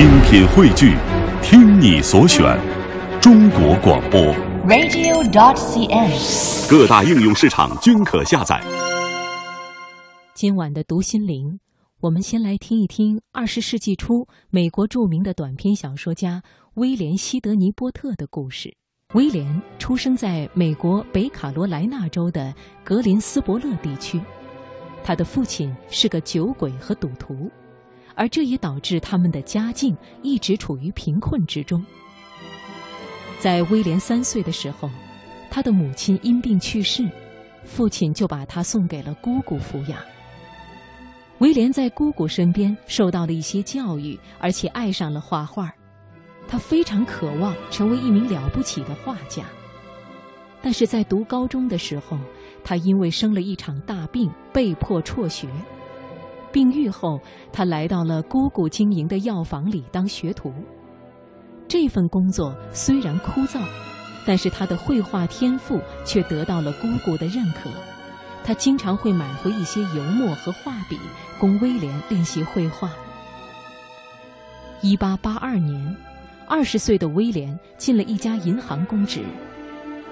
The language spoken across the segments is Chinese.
精品汇聚，听你所选，中国广播。radio.dot.cn，。各大应用市场均可下载。今晚的读心灵，我们先来听一听二十世纪初美国著名的短篇小说家威廉·西德尼·波特的故事。威廉出生在美国北卡罗来纳州的格林斯伯勒地区，他的父亲是个酒鬼和赌徒，而这也导致他们的家境一直处于贫困之中。在威廉三岁的时候，他的母亲因病去世，父亲就把他送给了姑姑抚养。威廉在姑姑身边受到了一些教育，而且爱上了画画。他非常渴望成为一名了不起的画家，但是在读高中的时候，他因为生了一场大病，被迫辍学。病愈后，他来到了姑姑经营的药房里当学徒。这份工作虽然枯燥，但是他的绘画天赋却得到了姑姑的认可。他经常会买回一些油墨和画笔，供威廉练习绘画。一八八二年，二十岁的威廉进了一家银行公职。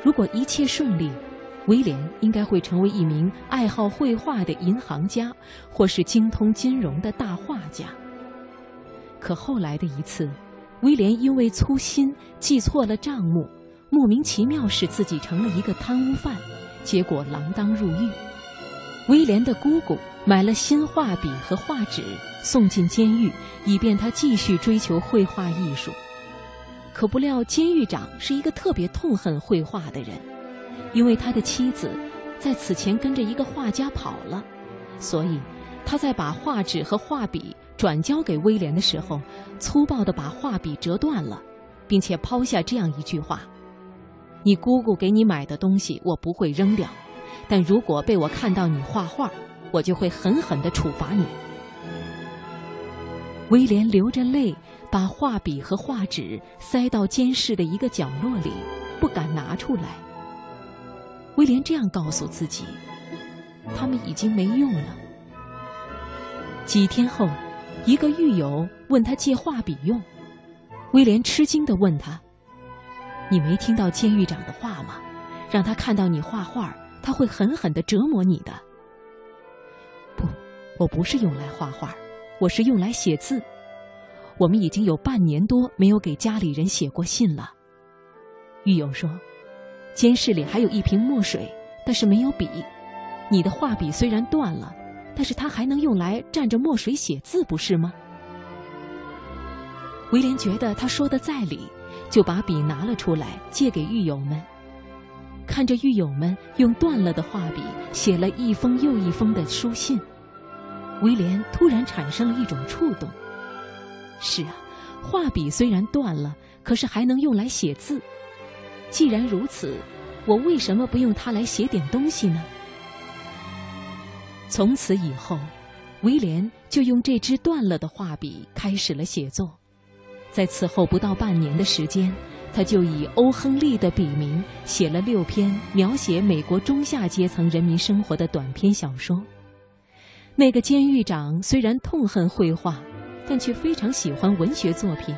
如果一切顺利，威廉应该会成为一名爱好绘画的银行家，或是精通金融的大画家。可后来的一次，威廉因为粗心记错了账目，莫名其妙使自己成了一个贪污犯，结果锒铛入狱。威廉的姑姑买了新画笔和画纸，送进监狱，以便他继续追求绘画艺术。可不料，监狱长是一个特别痛恨绘画的人，因为他的妻子在此前跟着一个画家跑了，所以他在把画纸和画笔转交给威廉的时候，粗暴地把画笔折断了，并且抛下这样一句话：“你姑姑给你买的东西，我不会扔掉。”但如果被我看到你画画，我就会狠狠地处罚你。威廉流着泪，把画笔和画纸塞到监室的一个角落里，不敢拿出来。威廉这样告诉自己：他们已经没用了。几天后，一个狱友问他借画笔用，威廉吃惊地问他：“你没听到监狱长的话吗？让他看到你画画。”他会狠狠地折磨你的。不，我不是用来画画，我是用来写字。我们已经有半年多没有给家里人写过信了。狱友说：“监室里还有一瓶墨水，但是没有笔。你的画笔虽然断了，但是它还能用来蘸着墨水写字，不是吗？”威廉觉得他说的在理，就把笔拿了出来，借给狱友们。看着狱友们用断了的画笔写了一封又一封的书信，威廉突然产生了一种触动。是啊，画笔虽然断了，可是还能用来写字。既然如此，我为什么不用它来写点东西呢？从此以后，威廉就用这支断了的画笔开始了写作。在此后不到半年的时间。他就以欧亨利的笔名写了六篇描写美国中下阶层人民生活的短篇小说。那个监狱长虽然痛恨绘画，但却非常喜欢文学作品。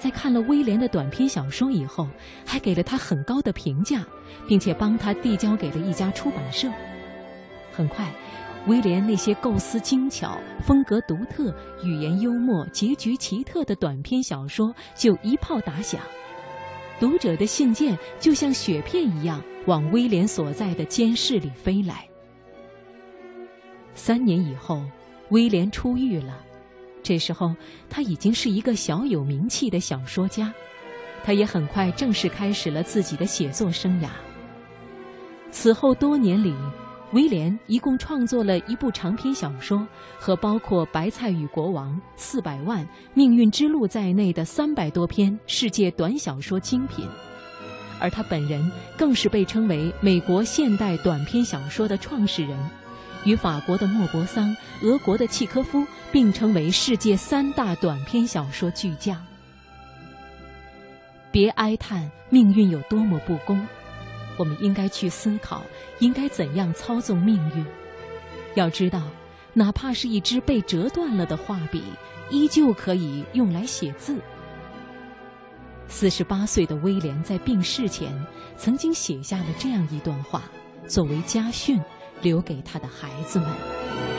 在看了威廉的短篇小说以后，还给了他很高的评价，并且帮他递交给了一家出版社。很快，威廉那些构思精巧、风格独特、语言幽默、结局奇特的短篇小说就一炮打响。读者的信件就像雪片一样往威廉所在的监室里飞来。三年以后，威廉出狱了，这时候他已经是一个小有名气的小说家，他也很快正式开始了自己的写作生涯。此后多年里，威廉一共创作了一部长篇小说和包括《白菜与国王》《四百万》《命运之路》在内的三百多篇世界短小说精品，而他本人更是被称为美国现代短篇小说的创始人，与法国的莫泊桑、俄国的契科夫并称为世界三大短篇小说巨匠。别哀叹命运有多么不公。我们应该去思考，应该怎样操纵命运。要知道，哪怕是一支被折断了的画笔，依旧可以用来写字。四十八岁的威廉在病逝前，曾经写下了这样一段话，作为家训，留给他的孩子们。